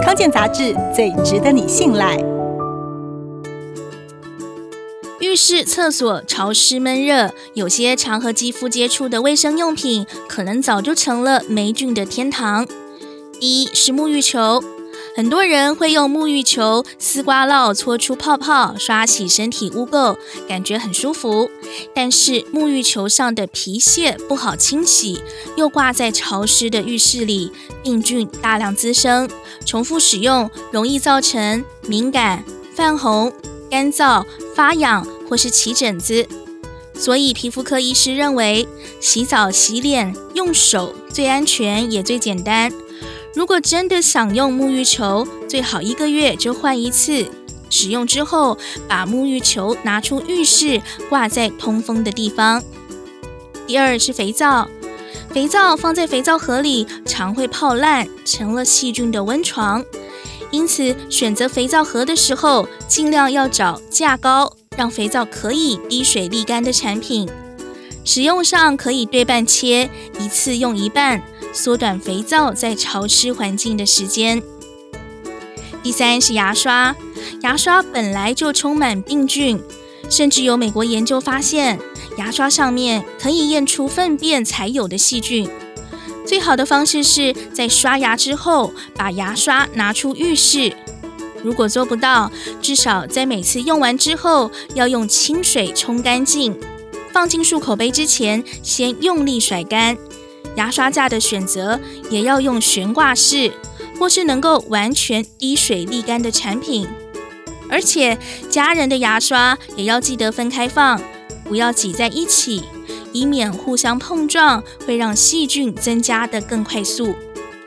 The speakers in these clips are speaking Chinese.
康健杂志最值得你信赖。浴室、厕所潮湿闷热，有些常和肌肤接触的卫生用品，可能早就成了霉菌的天堂。一是沐浴球。很多人会用沐浴球丝瓜烙搓出泡泡，刷洗身体污垢，感觉很舒服。但是沐浴球上的皮屑不好清洗，又挂在潮湿的浴室里，病菌大量滋生。重复使用容易造成敏感、泛红、干燥、发痒或是起疹子。所以皮肤科医师认为，洗澡洗脸用手最安全也最简单。如果真的想用沐浴球，最好一个月就换一次。使用之后，把沐浴球拿出浴室，挂在通风的地方。第二是肥皂，肥皂放在肥皂盒里，常会泡烂，成了细菌的温床。因此，选择肥皂盒的时候，尽量要找价高、让肥皂可以滴水沥干的产品。使用上可以对半切，一次用一半。缩短肥皂在潮湿环境的时间。第三是牙刷，牙刷本来就充满病菌，甚至有美国研究发现，牙刷上面可以验出粪便才有的细菌。最好的方式是在刷牙之后把牙刷拿出浴室，如果做不到，至少在每次用完之后要用清水冲干净，放进漱口杯之前先用力甩干。牙刷架的选择也要用悬挂式，或是能够完全滴水沥干的产品。而且家人的牙刷也要记得分开放，不要挤在一起，以免互相碰撞，会让细菌增加的更快速。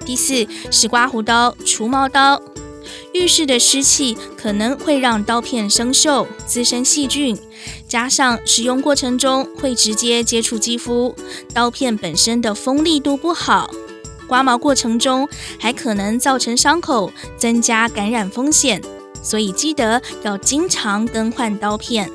第四是刮胡刀、除毛刀。浴室的湿气可能会让刀片生锈、滋生细菌，加上使用过程中会直接接触肌肤，刀片本身的锋利度不好，刮毛过程中还可能造成伤口，增加感染风险。所以记得要经常更换刀片。